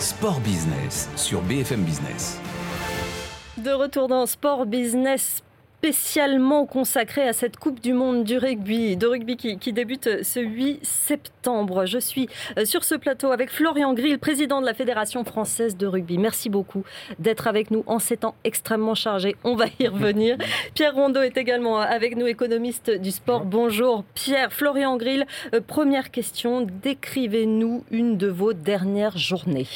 Sport Business sur BFM Business. De retour dans Sport Business spécialement consacré à cette Coupe du Monde du rugby, de rugby qui, débute ce 8 septembre. Je suis euh, sur ce plateau avec Florian Grill, président de la Fédération française de rugby. Merci beaucoup d'être avec nous en ces temps extrêmement chargés. On va y revenir. Pierre Rondeau est également avec nous, économiste du sport. Bonjour Pierre. Florian Grill, euh, première question. Décrivez-nous une de vos dernières journées.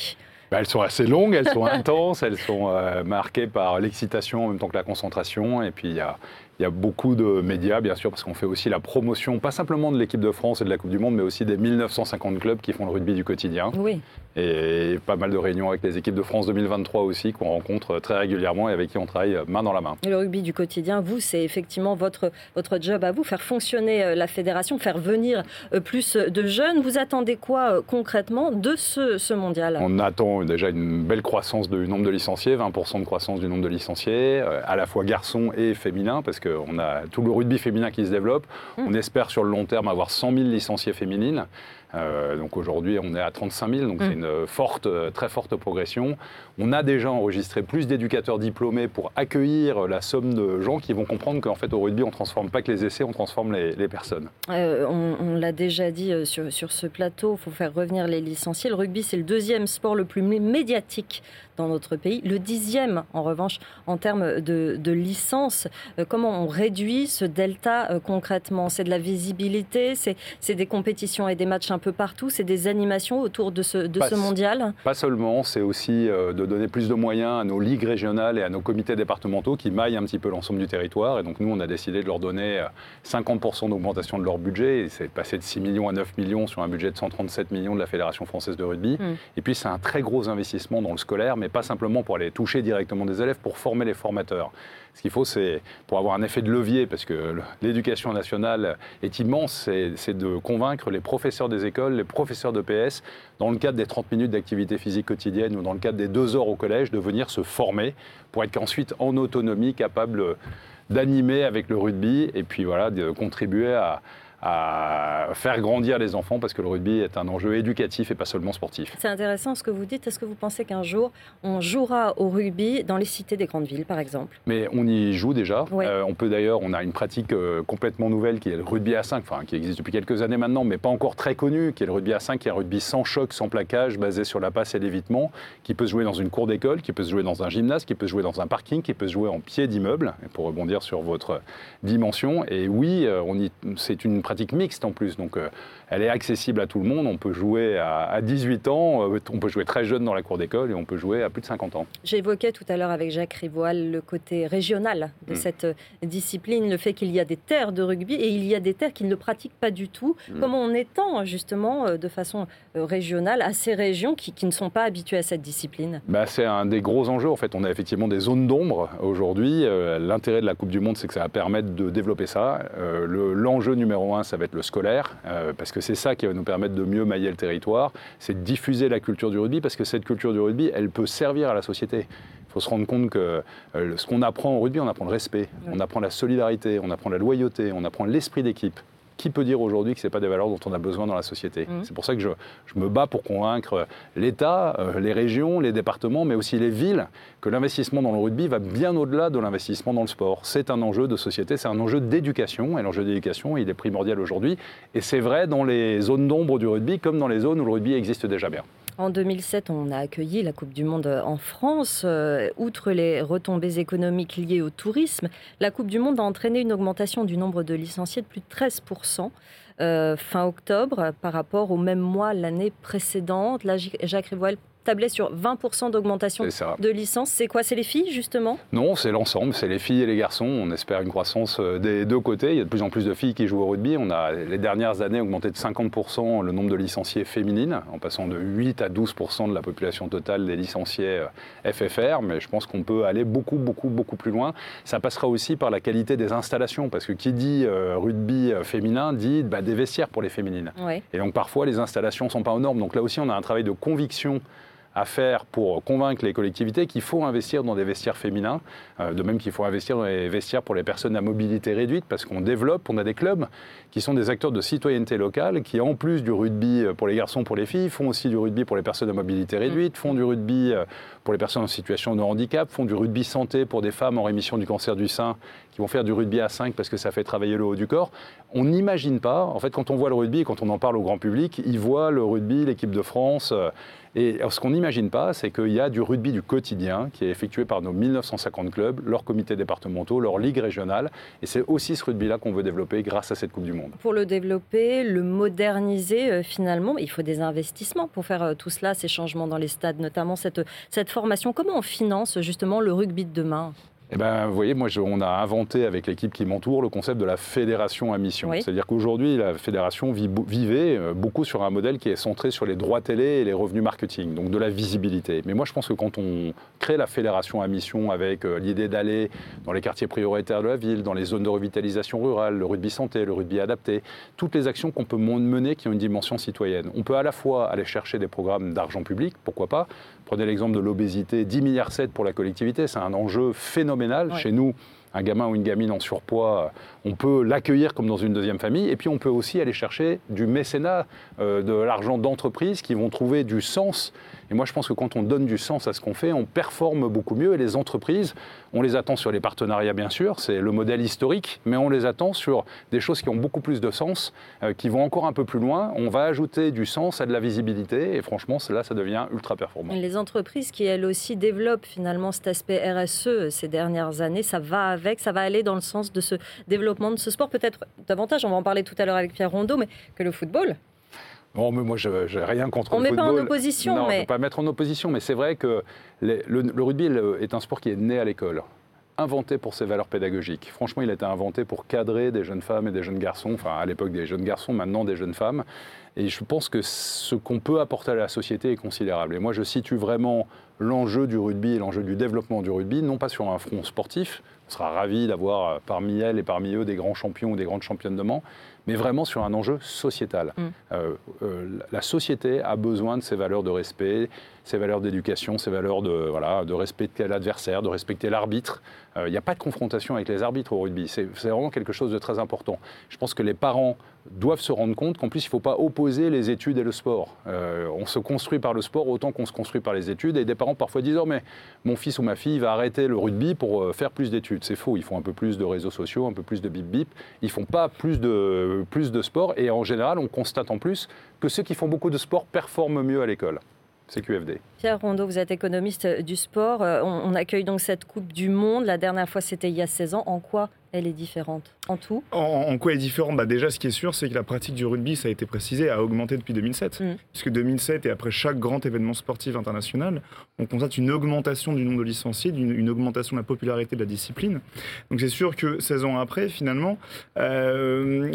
Bah, elles sont assez longues, elles sont intenses, elles sont euh, marquées par l'excitation en même temps que la concentration. Et puis il y a, y a beaucoup de médias, bien sûr, parce qu'on fait aussi la promotion, pas simplement de l'équipe de France et de la Coupe du Monde, mais aussi des 1950 clubs qui font le rugby du quotidien. Oui. Et pas mal de réunions avec les équipes de France 2023 aussi, qu'on rencontre très régulièrement et avec qui on travaille main dans la main. le rugby du quotidien, vous, c'est effectivement votre, votre job à vous, faire fonctionner euh, la fédération, faire venir euh, plus de jeunes. Vous attendez quoi euh, concrètement de ce, ce mondial? On attend déjà une belle croissance du nombre de licenciés, 20% de croissance du nombre de licenciés, à la fois garçons et féminins, parce que on a tout le rugby féminin qui se développe. Mm. On espère sur le long terme avoir 100 000 licenciés féminines. Euh, donc aujourd'hui, on est à 35 000, donc mm. c'est une forte, très forte progression. On a déjà enregistré plus d'éducateurs diplômés pour accueillir la somme de gens qui vont comprendre qu'en fait, au rugby, on ne transforme pas que les essais, on transforme les, personnes. Euh, on, l'a déjà dit euh, sur, sur, ce plateau, il faut faire revenir les licenciés. Le rugby, c'est le deuxième sport le plus médiatique dans notre pays, le dixième en revanche en termes de, de licences. comment on réduit ce delta concrètement? C'est de la visibilité, c'est des compétitions et des matchs un peu partout, c'est des animations autour de ce, de ce mondial? Pas seulement, c'est aussi euh, de donner plus de moyens à nos ligues régionales et à nos comités départementaux qui maillent un petit peu l'ensemble du territoire. Et donc nous, on a décidé de leur donner 50% euh, d'augmentation de leur budget. Et c'est passé de 6 millions à 9 millions sur un budget de 137 millions de la Fédération française de rugby. Hmm. Et puis c'est un très gros investissement dans le scolaire, mais pas simplement pour aller toucher directement des élèves, pour former les formateurs. Ce qu'il faut, c'est pour avoir un effet de levier, parce que l'éducation nationale est immense, c'est de convaincre les professeurs des écoles, les professeurs de PS, dans le cadre des 30 minutes d'activité physique quotidienne ou dans le cadre des deux heures au collège, de venir se former pour être ensuite en autonomie capable d'animer avec le rugby et puis voilà, de contribuer à, à faire grandir les enfants parce que le rugby est un enjeu éducatif et pas seulement sportif. C'est intéressant ce que vous dites. Est-ce que vous pensez qu'un jour on jouera au rugby dans les cités des grandes villes, par exemple? Mais on y joue déjà. Euh, on peut d'ailleurs, on a une pratique euh, complètement nouvelle qui est le rugby à 5, enfin qui existe depuis quelques années maintenant, mais pas encore très connue, qui est le rugby à 5, qui est un rugby sans choc, sans plaquage, basé sur la passe et l'évitement, qui peut se jouer dans une cour d'école, qui peut se jouer dans un gymnase, qui peut se jouer dans un parking, qui peut se jouer en pied d'immeuble, pour rebondir sur votre dimension. Et oui, euh, c'est une pratique pratique mixte en plus. Donc euh, elle est accessible à tout le monde. On peut jouer à, 18 ans, euh, on peut jouer très jeune dans la cour d'école et on peut jouer à plus de 50 ans. J'évoquais tout à l'heure avec Jacques Rivoal le côté régional de mm. cette euh, discipline, le fait qu'il y a des terres de rugby et il y a des terres qui ne le pratiquent pas du tout. Mm. Comment on étend justement de façon régionale à ces régions qui, ne sont pas habituées à cette discipline? Bah, C'est un des gros enjeux. En fait, on a effectivement des zones d'ombre aujourd'hui. L'intérêt de la Coupe du Monde, c'est que ça va permettre de développer ça. L'enjeu numéro un, ça va être le scolaire, euh, parce que c'est ça qui va nous permettre de mieux mailler le territoire, c'est de diffuser la culture du rugby, parce que cette culture du rugby, elle peut servir à la société. Il faut se rendre compte que euh, ce qu'on apprend au rugby, on apprend le respect, on apprend la solidarité, on apprend la loyauté, on apprend l'esprit d'équipe qui peut dire aujourd'hui que ce n'est pas des valeurs dont on a besoin dans la société mmh. C'est pour ça que je, me bats pour convaincre l'État, euh, les régions, les départements, mais aussi les villes, que l'investissement dans le rugby va bien au-delà de l'investissement dans le sport. C'est un enjeu de société, c'est un enjeu d'éducation, et l'enjeu d'éducation, il est primordial aujourd'hui. Et c'est vrai dans les zones d'ombre du rugby, comme dans les zones où le rugby existe déjà bien. En 2007, on a accueilli la Coupe du Monde en France. Euh, outre les retombées économiques liées au tourisme, la Coupe du Monde a entraîné une augmentation du nombre de licenciés de plus de 13%. Euh, fin octobre par rapport au même mois l'année précédente. Jacques Rivoal tablait sur 20% d'augmentation de licences. C'est quoi C'est les filles, justement? Non, c'est l'ensemble. C'est les filles et les garçons. On espère une croissance euh, des deux côtés. Il y a de plus en plus de filles qui jouent au rugby. On a, les dernières années, augmenté de 50% le nombre de licenciés féminines, en passant de 8 à 12% de la population totale des licenciés euh, FFR. Mais je pense qu'on peut aller beaucoup, beaucoup, beaucoup plus loin. Ça passera aussi par la qualité des installations, parce que qui dit euh, rugby féminin dit bah, des vestiaires pour les féminines. Et donc parfois, les installations ne sont pas aux normes. Donc là aussi, on a un travail de conviction à faire pour convaincre les collectivités qu'il faut investir dans des vestiaires féminins, euh, de même qu'il faut investir dans les vestiaires pour les personnes à mobilité réduite, parce qu'on développe, on a des clubs qui sont des acteurs de citoyenneté locale, qui en plus du rugby pour les garçons, pour les filles, font aussi du rugby pour les personnes à mobilité réduite, font du rugby euh, pour les personnes en situation de handicap, font du rugby santé pour des femmes en rémission du cancer du sein, qui vont faire du rugby à 5 parce que ça fait travailler le haut du corps. On n'imagine pas, en fait, quand on voit le rugby, quand on en parle au grand public, ils voient le rugby, l'équipe de France, euh, et ce qu'on n'imagine pas, c'est qu'il y a du rugby du quotidien qui est effectué par nos 1950 clubs, leurs comités départementaux, leurs ligues régionales. Et c'est aussi ce rugby-là qu'on veut développer grâce à cette Coupe du Monde. Pour le développer, le moderniser, euh, finalement, il faut des investissements pour faire euh, tout cela, ces changements dans les stades, notamment cette, cette formation. Comment on finance justement le rugby de demain? Eh ben, vous voyez, moi, on a inventé avec l'équipe qui m'entoure le concept de la fédération à mission. C'est-à-dire qu'aujourd'hui, la fédération vivait euh, beaucoup sur un modèle qui est centré sur les droits télé et les revenus marketing, donc de la visibilité. Mais moi, je pense que quand on crée la fédération à mission avec euh, l'idée d'aller dans les quartiers prioritaires de la ville, dans les zones de revitalisation rurale, le rugby santé, le rugby adapté, toutes les actions qu'on peut mener qui ont une dimension citoyenne. On peut à la fois aller chercher des programmes d'argent public, pourquoi pas. Prenez l'exemple de l'obésité, 10 milliards 7 pour la collectivité, c'est un enjeu phénoménal. Chez nous, un gamin ou une gamine en surpoids, on peut l'accueillir comme dans une deuxième famille. Et puis on peut aussi aller chercher du mécénat, euh, de l'argent d'entreprises qui vont trouver du sens et moi, je pense que quand on donne du sens à ce qu'on fait, on performe beaucoup mieux. Et les entreprises, on les attend sur les partenariats, bien sûr, c'est le modèle historique, mais on les attend sur des choses qui ont beaucoup plus de sens, euh, qui vont encore un peu plus loin. On va ajouter du sens à de la visibilité, et franchement, là, ça devient ultra performant. Les entreprises qui, elles aussi, développent finalement cet aspect RSE ces dernières années, ça va avec, ça va aller dans le sens de ce développement de ce sport, peut-être davantage, on va en parler tout à l'heure avec Pierre Rondeau, mais que le football Bon, mais moi, je n'ai rien contre on le football. On ne met pas en opposition. Non, mais... on ne peut pas mettre en opposition, mais c'est vrai que le, rugby est un sport qui est né à l'école inventé pour ses valeurs pédagogiques. Franchement, il a été inventé pour cadrer des jeunes femmes et des jeunes garçons, enfin à l'époque des jeunes garçons, maintenant des jeunes femmes. Et je pense que ce qu'on peut apporter à la société est considérable. Et moi, je situe vraiment l'enjeu du rugby et l'enjeu du développement du rugby, non pas sur un front sportif, on sera ravi d'avoir parmi elles et parmi eux des grands champions ou des grandes championnes de Mans, mais vraiment sur un enjeu sociétal. Mm. Euh, euh, la société a besoin de ces valeurs de respect, ces valeurs d'éducation, ces valeurs de, voilà, de respecter l'adversaire, de respecter l'arbitre. Il euh, n'y a pas de confrontation avec les arbitres au rugby. C'est vraiment quelque chose de très important. Je pense que les parents doivent se rendre compte qu'en plus, il ne faut pas opposer les études et le sport. on se construit par le sport autant qu'on se construit par les études. Et des parents parfois disent oh, mais mon fils ou ma fille va arrêter le rugby pour faire plus d'études. C'est faux. Ils font un peu plus de réseaux sociaux, un peu plus de bip-bip. Ils ne font pas plus de plus de sport et en général, on constate en plus que ceux qui font beaucoup de sport performent mieux à l'école. C'est QFD. Pierre Rondeau, vous êtes économiste du sport. Euh, on, accueille donc cette Coupe du Monde. La dernière fois, c'était il y a 16 ans. En quoi elle est différente? En tout? En, quoi elle est différente? Bah Déjà, ce qui est sûr, c'est que la pratique du rugby, ça a été précisé, a augmenté depuis 2007. Mm. Puisque 2007, et après chaque grand événement sportif international, on constate une augmentation du nombre de licenciés, une, augmentation de la popularité de la discipline. Donc c'est sûr que 16 ans après, finalement, euh,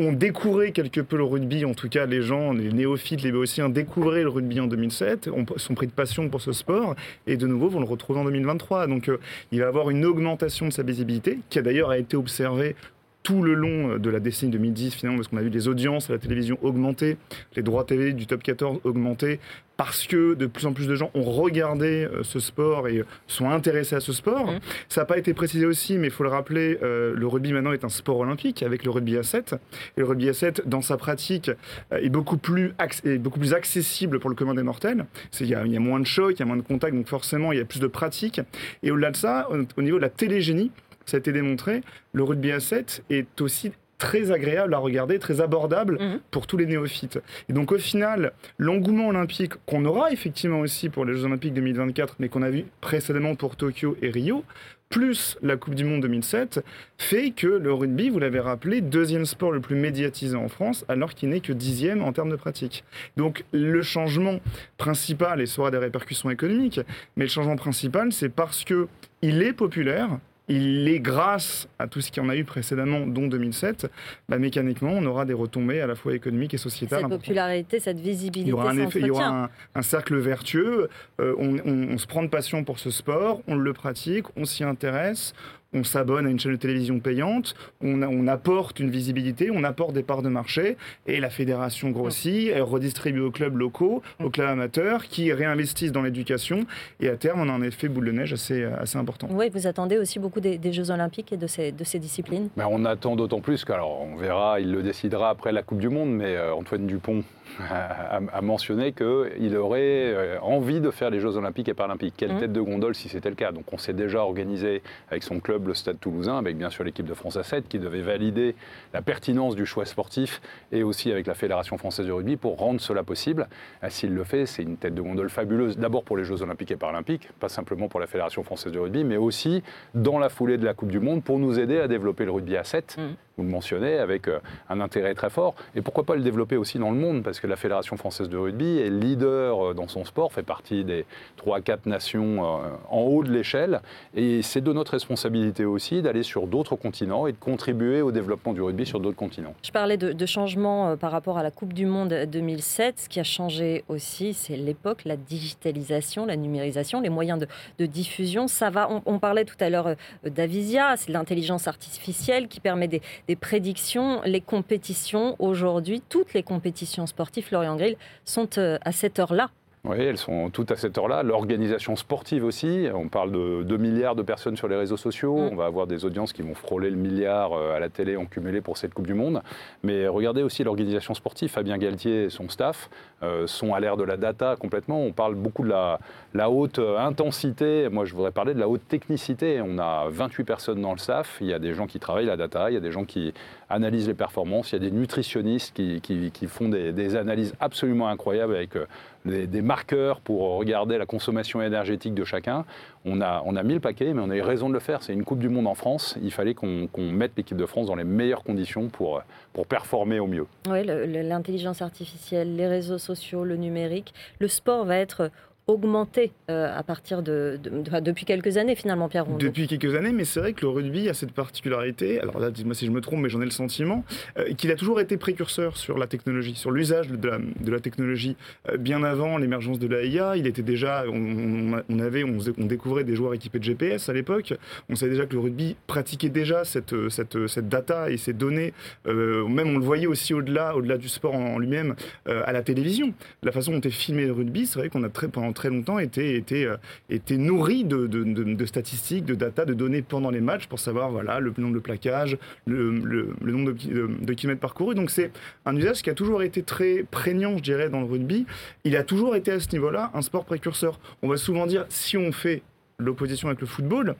on découvrait quelque peu le rugby, en tout cas les gens, les néophytes, les béotiens découvraient le rugby en 2007, ont, sont pris de passion pour ce sport et de nouveau vont le retrouver en 2023. Donc euh, il va y avoir une augmentation de sa visibilité qui a d'ailleurs été observée tout le long de la décennie 2010 finalement parce qu'on a vu des audiences à la télévision augmenter, les droits TV du top 14 augmenter parce que de plus en plus de gens ont regardé euh, ce sport et sont intéressés à ce sport. Mmh. Ça n'a pas été précisé aussi, mais il faut le rappeler, euh, le rugby maintenant est un sport olympique avec le rugby à 7. Et le rugby à 7, dans sa pratique, euh, est, beaucoup plus est beaucoup plus accessible pour le commun des mortels. Il y, a, y a moins de chocs, il y a moins de contacts, donc forcément il y a plus de pratique. Et au-delà de ça, au niveau de la télégénie, ça a été démontré, le rugby à 7 est aussi très agréable à regarder, très abordable mhm. pour tous les néophytes. Et donc au final, l'engouement olympique qu'on aura effectivement aussi pour les Jeux olympiques 2024, mais qu'on a vu précédemment pour Tokyo et Rio, plus la Coupe du Monde 2007, fait que le rugby, vous l'avez rappelé, deuxième sport le plus médiatisé en France, alors qu'il n'est que dixième en termes de pratique. Donc le changement principal, et ça aura des répercussions économiques, mais le changement principal, c'est parce que il est populaire, il est grâce à tout ce qu'il y en a eu précédemment, dont 2007, bah, mécaniquement, on aura des retombées à la fois économiques et sociétales. Cette popularité, cette visibilité, il y aura un effet, il y aura un, cercle vertueux. Euh, on, se prend de passion pour ce sport, on le pratique, on s'y intéresse, on s'abonne à une chaîne de télévision payante, on, on, apporte une visibilité, on apporte des parts de marché, et la fédération grossit, elle redistribue aux clubs locaux, aux clubs amateurs, qui réinvestissent dans l'éducation, et à terme, on a un effet boule de neige assez, assez important. Oui, vous attendez aussi beaucoup des, Jeux Olympiques et de ces, de ces disciplines? Ben, On attend d'autant plus qu'alors, on verra, il le décidera après la Coupe du Monde, mais euh, Antoine Dupont a, mentionné qu'il aurait euh, envie de faire les Jeux Olympiques et Paralympiques. Quelle mmh. tête de gondole si c'était le cas. Donc on s'est déjà organisé avec son club, le Stade Toulousain, avec bien sûr l'équipe de France à 7 qui devait valider la pertinence du choix sportif et aussi avec la Fédération française de rugby pour rendre cela possible. Ah, s'il le fait, c'est une tête de gondole fabuleuse, d'abord pour les Jeux Olympiques et Paralympiques, pas simplement pour la Fédération française de rugby, mais aussi dans la foulée de la Coupe du Monde pour nous aider à développer le rugby à 7 vous le mentionnez, avec euh, un intérêt très fort. Et pourquoi pas le développer aussi dans le monde Parce que la Fédération française de rugby est leader euh, dans son sport, fait partie des 3-4 nations euh, en haut de l'échelle. Et c'est de notre responsabilité aussi d'aller sur d'autres continents et de contribuer au développement du rugby sur d'autres continents. Je parlais de, de changement par rapport à la Coupe du Monde 2007. Ce qui a changé aussi, c'est l'époque, la digitalisation, la numérisation, les moyens de, diffusion. Ça va, on, parlait tout à l'heure d'Avisia, c'est l'intelligence artificielle qui permet des, des prédictions, les compétitions aujourd'hui, toutes les compétitions sportives, Florian Grill, sont euh, à cette heure-là. Oui, elles sont toutes à cette heure-là. L'organisation sportive aussi. On parle de 2 milliards de personnes sur les réseaux sociaux. Mm. On va avoir des audiences qui vont frôler le milliard euh, à la télé en cumulé pour cette Coupe du Monde. Mais regardez aussi l'organisation sportive. Fabien Galtier et son staff euh, sont à l'ère de la data complètement. On parle beaucoup de la, la, haute intensité. Moi, je voudrais parler de la haute technicité. On a 28 personnes dans le staff. Il y a des gens qui travaillent la data. Il y a des gens qui analysent les performances. Il y a des nutritionnistes qui, font des, analyses absolument incroyables avec euh, des, marqueurs pour regarder la consommation énergétique de chacun. On a, on a mis le paquet, mais on a eu raison de le faire. C'est une Coupe du Monde en France. Il fallait qu'on mette l'équipe de France dans les meilleures conditions pour, pour performer au mieux. Oui, l'intelligence artificielle, les réseaux sociaux, le numérique. Le sport va être augmenté euh, à partir de, depuis quelques années finalement, Pierre Rondeau. Depuis quelques années, mais c'est vrai que le rugby a cette particularité, alors là, dites-moi si je me trompe, mais j'en ai le sentiment, euh, qu'il a toujours été précurseur sur la technologie, sur l'usage de la, la technologie. Euh, bien avant l'émergence de l'AIA, il était déjà, on, avait, on, découvrait des joueurs équipés de GPS à l'époque, on savait déjà que le rugby pratiquait déjà cette, cette, cette data et ces données, même on le voyait aussi au-delà, au-delà du sport en, lui-même, à la télévision. La façon dont est filmé le rugby, c'est vrai qu'on a très, pendant très longtemps été, été, été nourri de, de, statistiques, de data, de données pendant les matchs pour savoir voilà, le nombre de plaquages, le, le, nombre de, kilomètres parcourus. Donc c'est un usage qui a toujours été très prégnant, je dirais, dans le rugby. Il a toujours été à ce niveau-là un sport précurseur. On va souvent dire, si on fait l'opposition avec le football,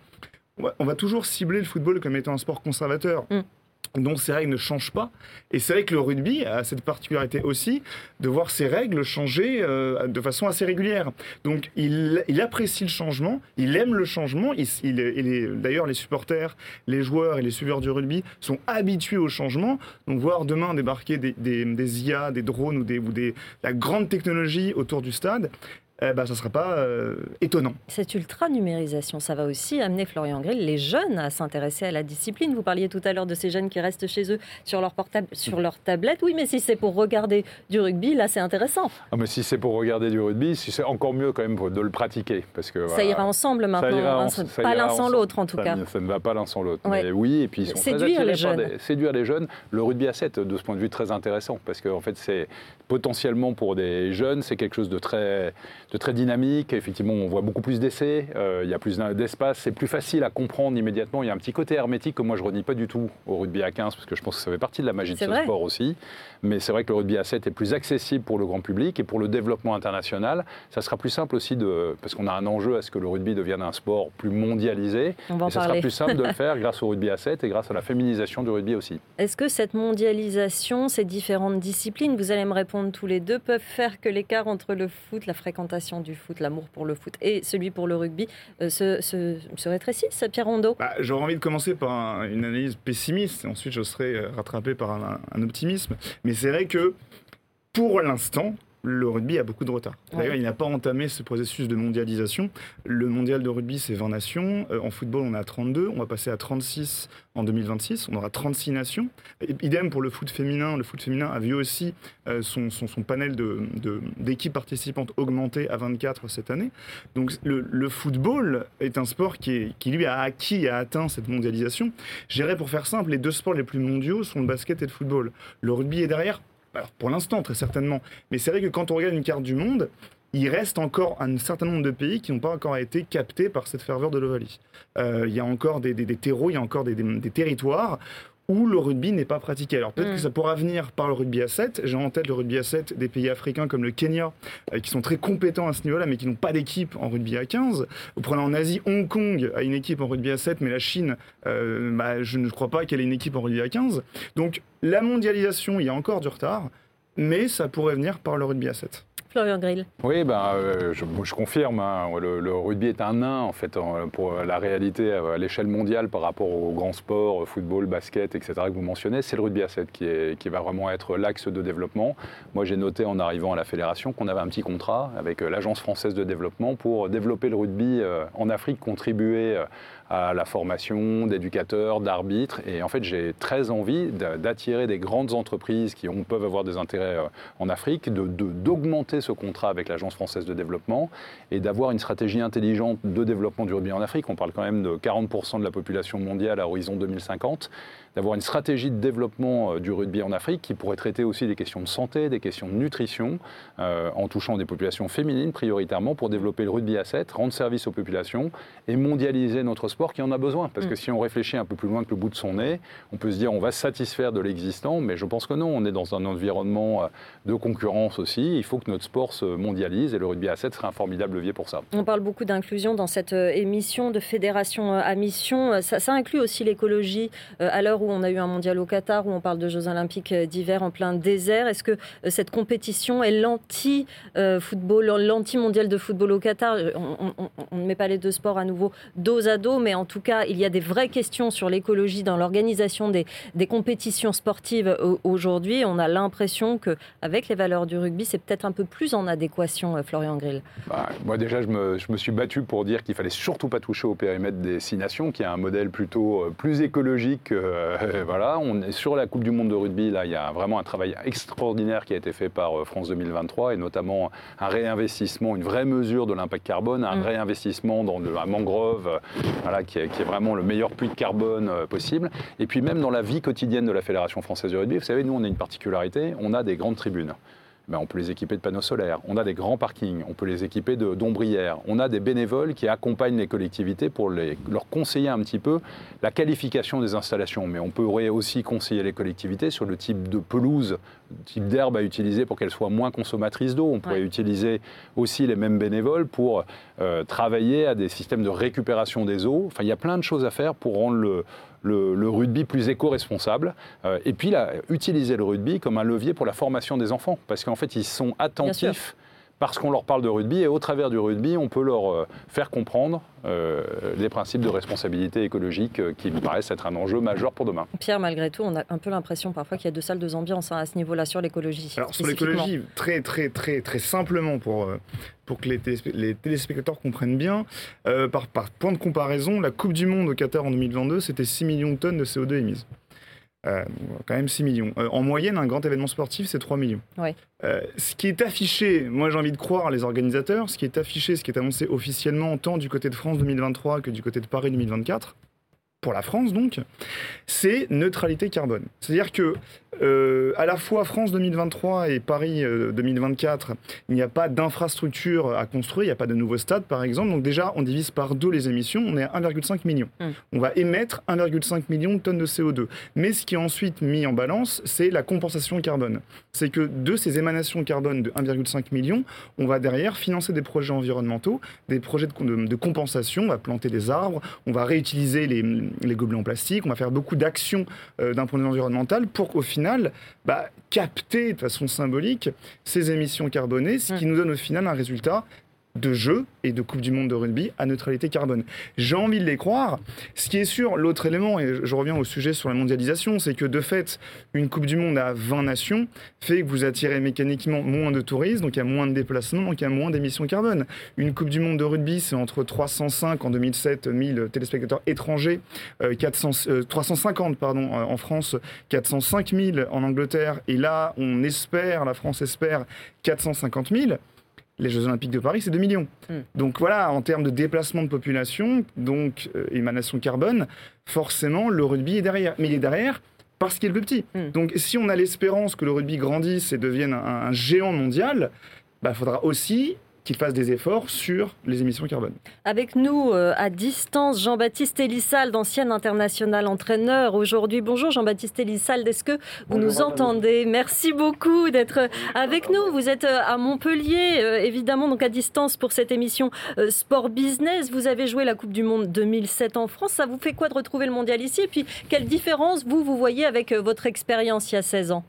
on va, toujours cibler le football comme étant un sport conservateur. Mm dont ces règles ne changent pas. Et c'est vrai que le rugby a cette particularité aussi de voir ses règles changer euh, de façon assez régulière. Donc il, apprécie le changement, il aime le changement. Il, D'ailleurs, les supporters, les joueurs et les suiveurs du rugby sont habitués au changement. Donc voir demain débarquer des, des, IA, des drones ou, des, ou des, la grande technologie autour du stade, eh ben, ça ne sera pas euh, étonnant. Cette ultra-numérisation, ça va aussi amener Florian Grill, les jeunes, à s'intéresser à la discipline. Vous parliez tout à l'heure de ces jeunes qui restent chez eux sur leur portable, sur leur tablette. Oui, mais si c'est pour regarder du rugby, là, c'est intéressant. Ah, mais si c'est pour regarder du rugby, c'est encore mieux quand même de le pratiquer. Parce que, ça ira ensemble maintenant, hein, pas l'un sans l'autre en tout cas. Ça ne va pas l'un sans l'autre. Mais oui, et puis ils sont séduire les jeunes. séduire les jeunes. Le rugby à 7, de ce point de vue, très intéressant. Parce qu'en en fait, c'est potentiellement pour des jeunes, c'est quelque chose de très, de très dynamique. Effectivement, on voit beaucoup plus d'essais, euh, il y a plus d'espace, c'est plus facile à comprendre immédiatement. Il y a un petit côté hermétique que moi je renie pas du tout au rugby à 15 parce que je pense que ça fait partie de la magie de ce sport aussi. Mais c'est vrai que le rugby à 7 est plus accessible pour le grand public et pour le développement international. Ça sera plus simple aussi de, parce qu'on a un enjeu à ce que le rugby devienne un sport plus mondialisé. On va et ça sera plus simple de le faire grâce au rugby à 7 et grâce à la féminisation du rugby aussi. Est-ce que cette mondialisation, ces différentes disciplines, vous allez me répondre tous les deux, peuvent faire que l'écart entre le foot, la fréquentation du foot, l'amour pour le foot et celui pour le rugby euh, se, se, se, rétrécissent, Pierre Rondeau? Bah, J'aurais envie de commencer par une analyse pessimiste, et ensuite je serai rattrapé par un optimisme. Mais c'est vrai que pour l'instant, le rugby a beaucoup de retard. D'ailleurs, Ouais. il n'a pas entamé ce processus de mondialisation. Le mondial de rugby, c'est 20 nations. Euh, en football, on à 32. On va passer à 36 en 2026. On aura 36 nations. Et idem pour le foot féminin. Le foot féminin a vu aussi euh, son, son- son panel de- de- d'équipes participantes augmenter à 24 cette année. Donc le, le football est un sport qui, est- qui, lui, a acquis et a atteint cette mondialisation. Je dirais, pour faire simple, les deux sports les plus mondiaux sont le basket et le football. Le rugby est derrière, pour l'instant très certainement, mais c'est vrai que quand on regarde une carte du monde, il reste encore un certain nombre de pays qui n'ont pas encore été captés par cette ferveur de l'Ovalie. Euh, il y a encore des, terreaux, il y a encore des territoires où le rugby n'est pas pratiqué. Alors peut-être Mm. que ça pourra venir par le rugby à 7. J'ai en tête le rugby à 7 des pays africains comme le Kenya, euh, qui sont très compétents à ce niveau-là, mais qui n'ont pas d'équipe en rugby à 15. Vous prenez en Asie, Hong Kong a une équipe en rugby à 7, mais la Chine, euh, bah, je ne crois pas qu'elle ait une équipe en rugby à 15. Donc la mondialisation, il y a encore du retard, mais ça pourrait venir par le rugby à 7. Florian Grill. Oui, ben, euh, je, confirme. hein, le, rugby est un nain, en fait, pour la réalité euh, à l'échelle mondiale par rapport aux grands sports, euh, football, basket, etc., que vous mentionnez. C'est le rugby à 7 qui, est, qui va vraiment être l'axe de développement. Moi, j'ai noté en arrivant à la fédération qu'on avait un petit contrat avec euh, l'Agence française de développement pour développer le rugby euh, en Afrique, contribuer euh, à la formation d'éducateurs, d'arbitres. Et en fait, j'ai très envie d'a- d'attirer des grandes entreprises qui peuvent avoir des intérêts euh, en Afrique, d'augmenter ce contrat avec l'Agence française de développement et d'avoir une stratégie intelligente de développement du rugby en Afrique. On parle quand même de 40% de la population mondiale à horizon 2050 d'avoir une stratégie de développement euh, du rugby en Afrique qui pourrait traiter aussi des questions de santé, des questions de nutrition, euh, en touchant des populations féminines prioritairement pour développer le rugby à 7, rendre service aux populations et mondialiser notre sport qui en a besoin. Parce que si on réfléchit un peu plus loin que le bout de son nez, on peut se dire on va se satisfaire de l'existant, mais je pense que non, on est dans un environnement euh, de concurrence aussi. Il faut que notre sport se mondialise et le rugby à 7 serait un formidable levier pour ça. On parle beaucoup d'inclusion dans cette émission de fédération à mission. Ça, ça inclut aussi l'écologie. À où on a eu un mondial au Qatar, où on parle de Jeux olympiques euh, d'hiver en plein désert, est-ce que euh, cette compétition est l'anti-football, l'anti-mondial de football au Qatar? Euh, on, ne met pas les deux sports à nouveau dos à dos, mais en tout cas, il y a des vraies questions sur l'écologie dans l'organisation des, compétitions sportives au- aujourd'hui. On a l'impression que, avec les valeurs du rugby, c'est peut-être un peu plus en adéquation, euh, Florian Grill. Bah, moi déjà, je me, suis battu pour dire qu'il fallait surtout pas toucher au périmètre des six nations, qui est un modèle plutôt euh, plus écologique. Euh, voilà, on est sur la Coupe du Monde de rugby. Là, il y a vraiment un travail extraordinaire qui a été fait par euh, France 2023 et notamment un réinvestissement, une vraie mesure de l'impact carbone, un Mm. vrai investissement dans la mangrove, euh, voilà, qui est, qui est vraiment le meilleur puits de carbone possible. Et puis même dans la vie quotidienne de la Fédération française de rugby, vous savez, nous on a une particularité, on a des grandes tribunes. Ben, on peut les équiper de panneaux solaires. On a des grands parkings. On peut les équiper d'ombrières. On a des bénévoles qui accompagnent les collectivités pour leur conseiller un petit peu la qualification des installations. Mais on pourrait aussi conseiller les collectivités sur le type de pelouse, type d'herbe à utiliser pour qu'elle soit moins consommatrice d'eau. On pourrait Ouais. utiliser aussi les mêmes bénévoles pour euh, travailler à des systèmes de récupération des eaux. Enfin, il y a plein de choses à faire pour rendre le, le- le rugby plus éco-responsable. Euh, et puis là, utiliser le rugby comme un levier pour la formation des enfants. Parce qu'en fait, ils sont attentifs parce qu'on leur parle de rugby et au travers du rugby, on peut leur euh, faire comprendre euh, les principes de responsabilité écologique euh, qui me paraissent être un enjeu majeur pour demain. Pierre, malgré tout, on a un peu l'impression parfois qu'il y a deux salles, deux ambiances hein, à ce niveau-là sur l'écologie. Alors sur l'écologie, très très très très simplement pour, euh, pour que les, téléspe- les téléspectateurs comprennent bien, euh, par, par point de comparaison, la Coupe du Monde au Qatar en 2022, c'était 6 millions de tonnes de CO2 émises. Euh, quand même 6 millions. Euh, en moyenne, un grand événement sportif, c'est 3 millions. Ouais. Euh, ce qui est affiché, moi j'ai envie de croire les organisateurs, ce qui est affiché, ce qui est annoncé officiellement tant du côté de France 2023 que du côté de Paris 2024, pour la France donc, c'est neutralité carbone. C'est-à-dire que euh, à la fois France 2023 et Paris euh, 2024, il n'y a pas d'infrastructure à construire, il n'y a pas de nouveau stade par exemple. Donc déjà, on divise par deux les émissions, on est à 1,5 million. Mm. On va émettre 1,5 million de tonnes de CO2. Mais ce qui est ensuite mis en balance, c'est la compensation carbone. C'est que de ces émanations carbone de 1,5 million, on va derrière financer des projets environnementaux, des projets de, de- de compensation, on va planter des arbres, on va réutiliser les, les gobelets en plastique, on va faire beaucoup d'actions euh, d'un point de vue environnemental pour qu'au final, bah, capter de façon symbolique ces émissions carbonées, ce qui nous donne au final un résultat de Jeux et de Coupe du Monde de rugby à neutralité carbone. J'ai envie de les croire. Ce qui est sûr, l'autre élément, et je reviens au sujet sur la mondialisation, c'est que de fait, une Coupe du Monde à 20 nations fait que vous attirez mécaniquement moins de touristes, donc il y a moins de déplacements, donc il y a moins d'émissions carbone. Une Coupe du Monde de rugby, c'est entre 305 en 2007 1000 téléspectateurs étrangers, 400, euh, 350 euh, pardon, en France, 405 000 en Angleterre, et là, on espère, la France espère 450 000 les Jeux Olympiques de Paris, c'est 2 millions. Hmm. Donc voilà, en termes de déplacement de population, donc euh, émanation carbone, forcément, le rugby est derrière. Mais il est derrière parce qu'il est le plus petit. Hmm. Donc si on a l'espérance que le rugby grandisse et devienne un, géant mondial, il bah, faudra aussi qu'il fasse des efforts sur les émissions carbone. Avec nous euh, à distance, Jean-Baptiste Elissalde, ancien international entraîneur aujourd'hui. Bonjour Jean-Baptiste Elissalde, est-ce que vous nous entendez? Merci beaucoup d'être avec nous. Vous êtes euh, à Montpellier, euh, évidemment, donc à distance pour cette émission Sport Business. Vous avez joué la Coupe du Monde 2007 en France. Ça vous fait quoi de retrouver le mondial ici? Et puis, quelle différence vous, vous voyez avec votre expérience il y a 16 ans?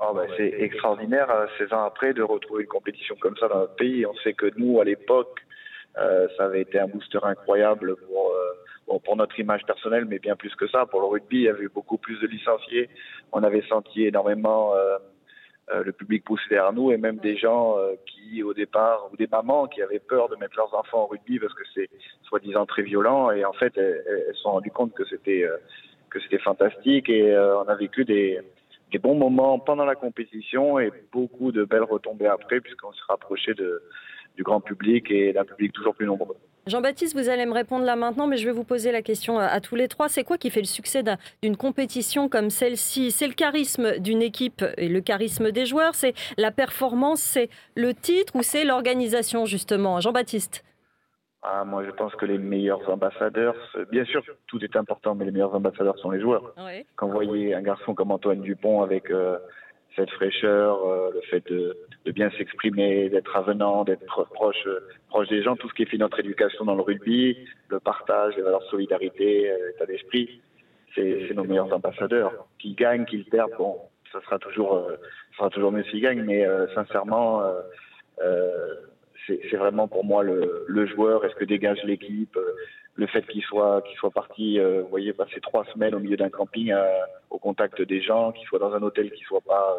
Oh ben, c'est extraordinaire, 16 euh, ans après, de retrouver une compétition comme ça dans notre pays. On sait que nous, à l'époque, euh, ça avait été un booster incroyable pour, euh, bon, pour notre image personnelle, mais bien plus que ça. Pour le rugby, il y avait eu beaucoup plus de licenciés. On avait senti énormément euh, euh le public pousser derrière nous et même des gens qui, au départ, ou des mamans qui avaient peur de mettre leurs enfants au rugby parce que c'est soi-disant très violent. Et en fait, elles, elles se sont rendues compte que c'était que c'était fantastique et on a vécu des des bons moments pendant la compétition et beaucoup de belles retombées après, puisqu'on se rapprochait du grand public et d'un public toujours plus nombreux. Jean-Baptiste, vous allez me répondre là maintenant, mais je vais vous poser la question à, tous les trois. C'est quoi qui fait le succès d'une compétition comme celle-ci? C'est le charisme d'une équipe et le charisme des joueurs? C'est la performance? C'est le titre ou c'est l'organisation, justement? Jean-Baptiste ah, moi, je pense que les meilleurs ambassadeurs, bien sûr, tout est important, mais les meilleurs ambassadeurs sont les joueurs. Quand vous voyez un garçon comme Antoine Dupont avec euh, cette fraîcheur, euh, le fait de, bien s'exprimer, d'être avenant, d'être proche, proche des gens, tout ce qui fait notre éducation dans le rugby, le partage, les valeurs de solidarité, euh, l'état d'esprit, c'est nos meilleurs ambassadeurs. Qu'ils gagnent, qu'ils perdent, bon, ça sera toujours, ça sera toujours mieux s'ils gagnent, mais sincèrement, c'est vraiment pour moi le, le joueur, est-ce que dégage l'équipe, euh, le fait qu'il soit, qu'il soit parti, euh, vous voyez, passer trois semaines au milieu d'un camping euh, au contact des gens, qu'il soit dans un hôtel qui soit pas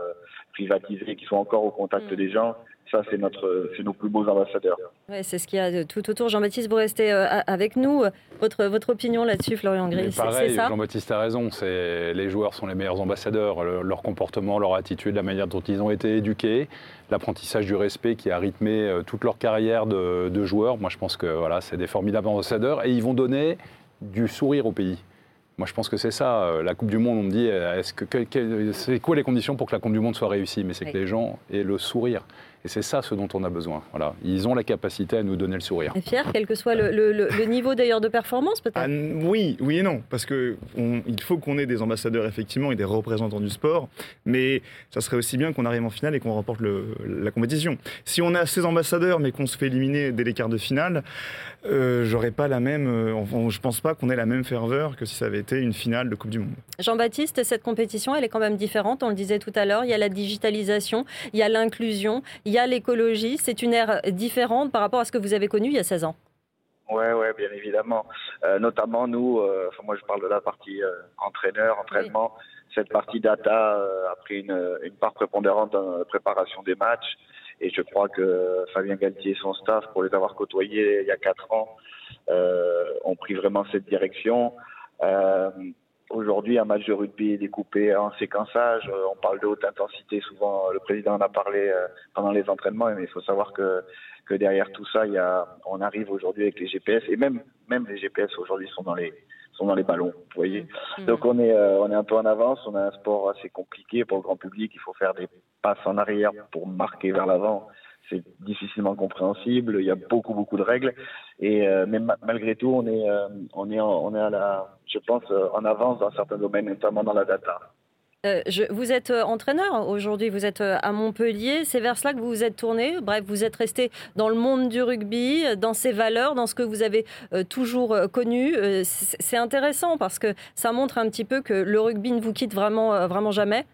privatisé, qu'il soit encore au contact mm. des gens, ça, c'est notre, c'est nos plus beaux ambassadeurs. Ouais, c'est ce qu'il y a tout autour. Jean-Baptiste, vous restez euh, avec nous. Votre, votre opinion là-dessus, Florian Gris Pareil, Jean-Baptiste a raison. C'est, les joueurs sont les meilleurs ambassadeurs. leur comportement, leur attitude, la manière dont ils ont été éduqués, l'apprentissage du respect qui a rythmé euh, toute leur carrière de, de joueurs. Moi, je pense que voilà, c'est des formidables ambassadeurs et ils vont donner du sourire au pays. Moi, je pense que c'est ça. Euh, la Coupe du Monde, on me dit, est-ce que, c'est quoi les conditions pour que la Coupe du Monde soit réussie? Mais c'est que les gens aient le sourire. Et c'est ça ce dont on a besoin. Voilà. Ils ont la capacité à nous donner le sourire. Et fier, quel que soit le, niveau d'ailleurs de performance peut-être ah, Oui, oui et non. Parce qu'il faut qu'on ait des ambassadeurs effectivement et des représentants du sport. Mais ça serait aussi bien qu'on arrive en finale et qu'on remporte la compétition. Si on a ces ambassadeurs mais qu'on se fait éliminer dès les quarts de finale, euh, j'aurais pas la même. Euh, je pense pas qu'on ait la même ferveur que si ça avait été une finale de Coupe du Monde. Jean-Baptiste, cette compétition, elle est quand même différente. On le disait tout à l'heure. Il y a la digitalisation, il y a l'inclusion, il y a l'écologie. C'est une ère différente par rapport à ce que vous avez connu il y a 16 ans. Ouais, ouais, bien évidemment. Euh, notamment nous, euh, enfin, moi je parle de la partie euh, entraîneur, entraînement. Cette partie data a pris une, une, part prépondérante dans la préparation des matchs. Et je crois que Fabien Galtier et son staff, pour les avoir côtoyés il y a quatre ans, ont pris vraiment cette direction. Aujourd'hui, un match de rugby est découpé en séquençage. On parle de haute intensité. Souvent, le président en a parlé pendant les entraînements, mais il faut savoir que que derrière tout ça, il y a, on arrive aujourd'hui avec les GPS et même même les GPS aujourd'hui sont dans les sont dans les ballons, vous voyez. Mmh. Donc on est euh, on est un peu en avance. On a un sport assez compliqué pour le grand public. Il faut faire des passes en arrière pour marquer vers l'avant. C'est difficilement compréhensible. Il y a beaucoup beaucoup de règles et euh, mais malgré tout, on est euh, on est on est à la, je pense, en avance dans certains domaines, notamment dans la data. Euh, vous êtes euh, entraîneur aujourd'hui, vous êtes euh, à Montpellier. C'est vers cela que vous vous êtes tourné. Bref, vous êtes resté dans le monde du rugby, dans ses valeurs, dans ce que vous avez toujours connu. C'est intéressant parce que ça montre un petit peu que le rugby ne vous quitte vraiment, vraiment jamais.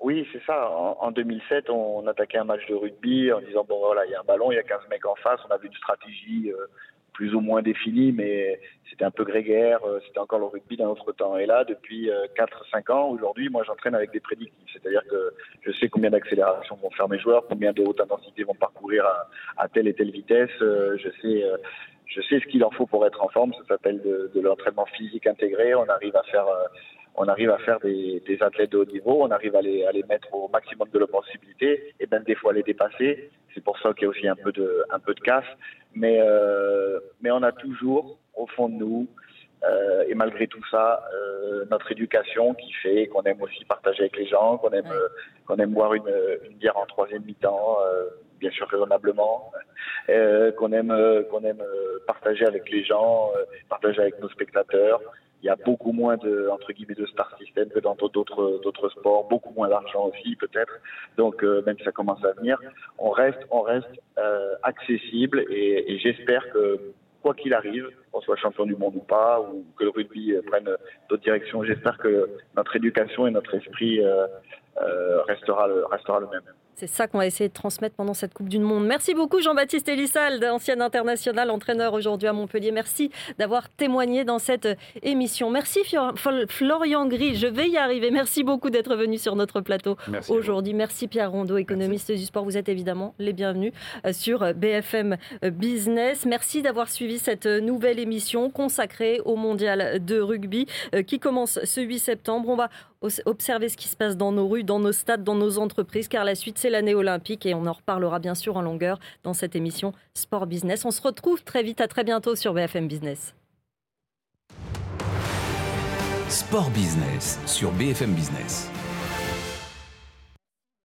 Oui, c'est ça. En, 2007, on attaquait un match de rugby en disant bon voilà, il y a un ballon, il y a 15 mecs en face, on avait une stratégie plus ou moins définie, mais c'était un peu grégaire, euh, c'était encore le rugby d'un autre temps. Et là, depuis 4-5 euh, ans, aujourd'hui, moi j'entraîne avec des prédictifs, c'est-à-dire que je sais combien d'accélérations vont faire mes joueurs, combien de haute intensité vont parcourir à, telle et telle vitesse, je sais je sais ce qu'il leur faut pour être en forme. Ça s'appelle de, de l'entraînement physique intégré. On arrive à faire on arrive à faire des, athlètes de haut niveau, on arrive à les, à les mettre au maximum de leurs possibilités et même des fois les dépasser. C'est pour ça qu'il y a aussi un peu de, un peu de casse. Mais, euh, mais on a toujours au fond de nous, euh, et malgré tout ça, euh, notre éducation qui fait qu'on aime aussi partager avec les gens, qu'on aime, qu'on aime boire une, une, bière en troisième mi-temps, bien sûr raisonnablement, qu'on aime, qu'on aime partager avec les gens, partager avec nos spectateurs il y a beaucoup moins de entre guillemets de star system que dans d'autres d'autres sports, beaucoup moins d'argent aussi peut-être. Donc euh, même si ça commence à venir, on reste on reste euh, accessible et, et j'espère que quoi qu'il arrive, qu'on soit champion du monde ou pas, ou que le rugby prenne d'autres directions, j'espère que notre éducation et notre esprit euh, euh restera le, restera le même. C'est ça qu'on va essayer de transmettre pendant cette Coupe du Monde. Merci beaucoup Jean-Baptiste Elissalde, ancien international, entraîneur aujourd'hui à Montpellier. Merci d'avoir témoigné dans cette émission. Merci Florian Gris, je vais y arriver. Merci beaucoup d'être venu sur notre plateau aujourd'hui. Merci Pierre Rondeau, économiste du sport. Vous êtes évidemment les bienvenus euh, sur BFM Business. Merci d'avoir suivi cette nouvelle émission consacrée au mondial de rugby euh, qui commence ce 8 septembre. On va observer ce qui se passe dans nos rues, dans nos stades, dans nos entreprises, car la suite, c'est l'année olympique et on en reparlera bien sûr en longueur dans cette émission Sport Business. On se retrouve très vite, à très bientôt sur BFM Business. Sport Business sur BFM Business.